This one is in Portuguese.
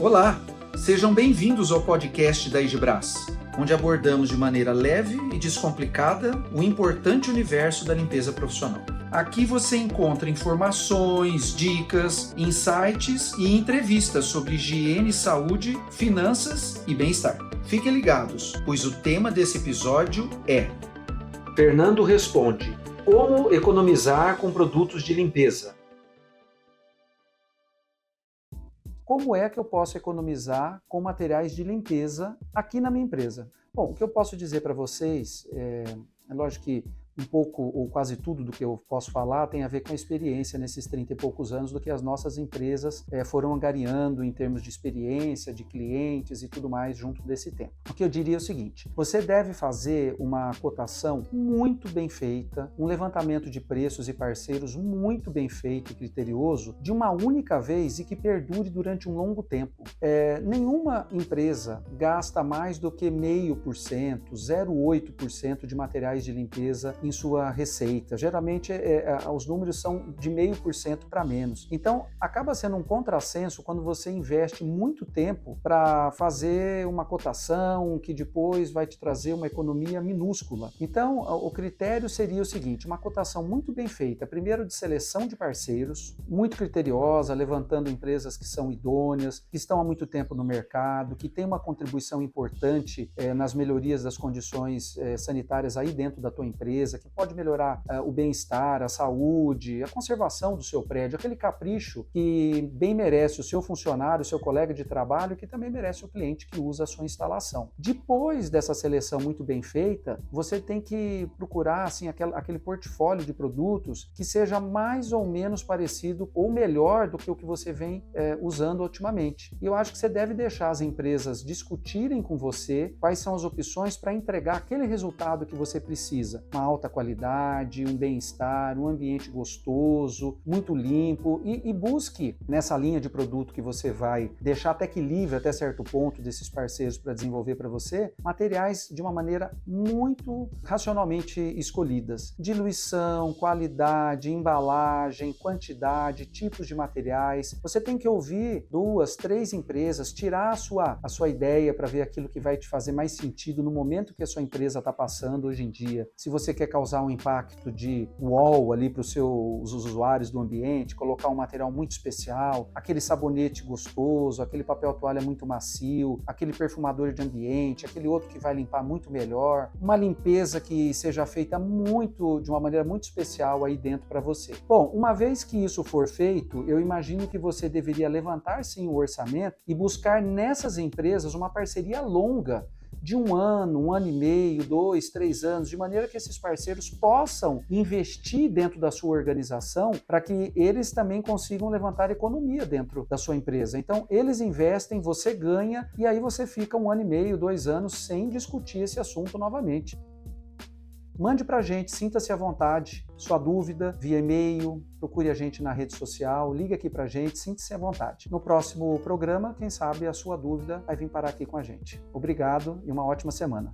Olá, sejam bem-vindos ao podcast da Igibras, onde abordamos de maneira leve e descomplicada o importante universo da limpeza profissional. Aqui você encontra informações, dicas, insights e entrevistas sobre higiene, saúde, finanças e bem-estar. Fiquem ligados, pois o tema desse episódio é Fernando responde: Como economizar com produtos de limpeza? Como é que eu posso economizar com materiais de limpeza aqui na minha empresa? Bom, o que eu posso dizer para vocês é, é lógico que um pouco ou quase tudo do que eu posso falar tem a ver com a experiência nesses 30 e poucos anos do que as nossas empresas é, foram angariando em termos de experiência, de clientes e tudo mais junto desse tempo. O que eu diria é o seguinte: você deve fazer uma cotação muito bem feita, um levantamento de preços e parceiros muito bem feito e criterioso de uma única vez e que perdure durante um longo tempo. É, nenhuma empresa gasta mais do que meio por cento, 0,8% de materiais de limpeza em sua receita. Geralmente, é, é, os números são de meio por cento para menos. Então, acaba sendo um contrassenso quando você investe muito tempo para fazer uma cotação que depois vai te trazer uma economia minúscula. Então, o critério seria o seguinte: uma cotação muito bem feita, primeiro de seleção de parceiros, muito criteriosa, levantando empresas que são idôneas, que estão há muito tempo no mercado, que têm uma contribuição importante é, nas melhorias das condições é, sanitárias aí dentro da tua que pode melhorar uh, o bem-estar, a saúde, a conservação do seu prédio, aquele capricho que bem merece o seu funcionário, o seu colega de trabalho, que também merece o cliente que usa a sua instalação. Depois dessa seleção muito bem feita, você tem que procurar assim aquele, aquele portfólio de produtos que seja mais ou menos parecido ou melhor do que o que você vem é, usando ultimamente. E eu acho que você deve deixar as empresas discutirem com você quais são as opções para entregar aquele resultado que você precisa. Uma alta alta qualidade, um bem-estar, um ambiente gostoso, muito limpo e, e, busque nessa linha de produto que você vai deixar até que livre até certo ponto desses parceiros para desenvolver para você, materiais de uma maneira muito racionalmente escolhidas. Diluição, qualidade, embalagem, quantidade, tipos de materiais. Você tem que ouvir duas, três empresas, tirar a sua, a sua ideia para ver aquilo que vai te fazer mais sentido no momento que a sua empresa está passando hoje em dia. Se você quer causar um impacto de wall ali para os seus usuários do ambiente, colocar um material muito especial, aquele sabonete gostoso, aquele papel toalha muito macio, aquele perfumador de ambiente, aquele outro que vai limpar muito melhor, uma limpeza que seja feita muito de uma maneira muito especial aí dentro para você. Bom, uma vez que isso for feito, eu imagino que você deveria levantar sim o orçamento e buscar nessas empresas uma parceria longa de um ano, um ano e meio, dois, três anos, de maneira que esses parceiros possam investir dentro da sua organização para que eles também consigam levantar economia dentro da sua empresa. Então, eles investem, você ganha e aí você fica um ano e meio, dois anos sem discutir esse assunto novamente. Mande para a gente, sinta-se à vontade, sua dúvida via e-mail, procure a gente na rede social, ligue aqui para a gente, sinta-se à vontade. No próximo programa, quem sabe a sua dúvida vai vir parar aqui com a gente. Obrigado e uma ótima semana.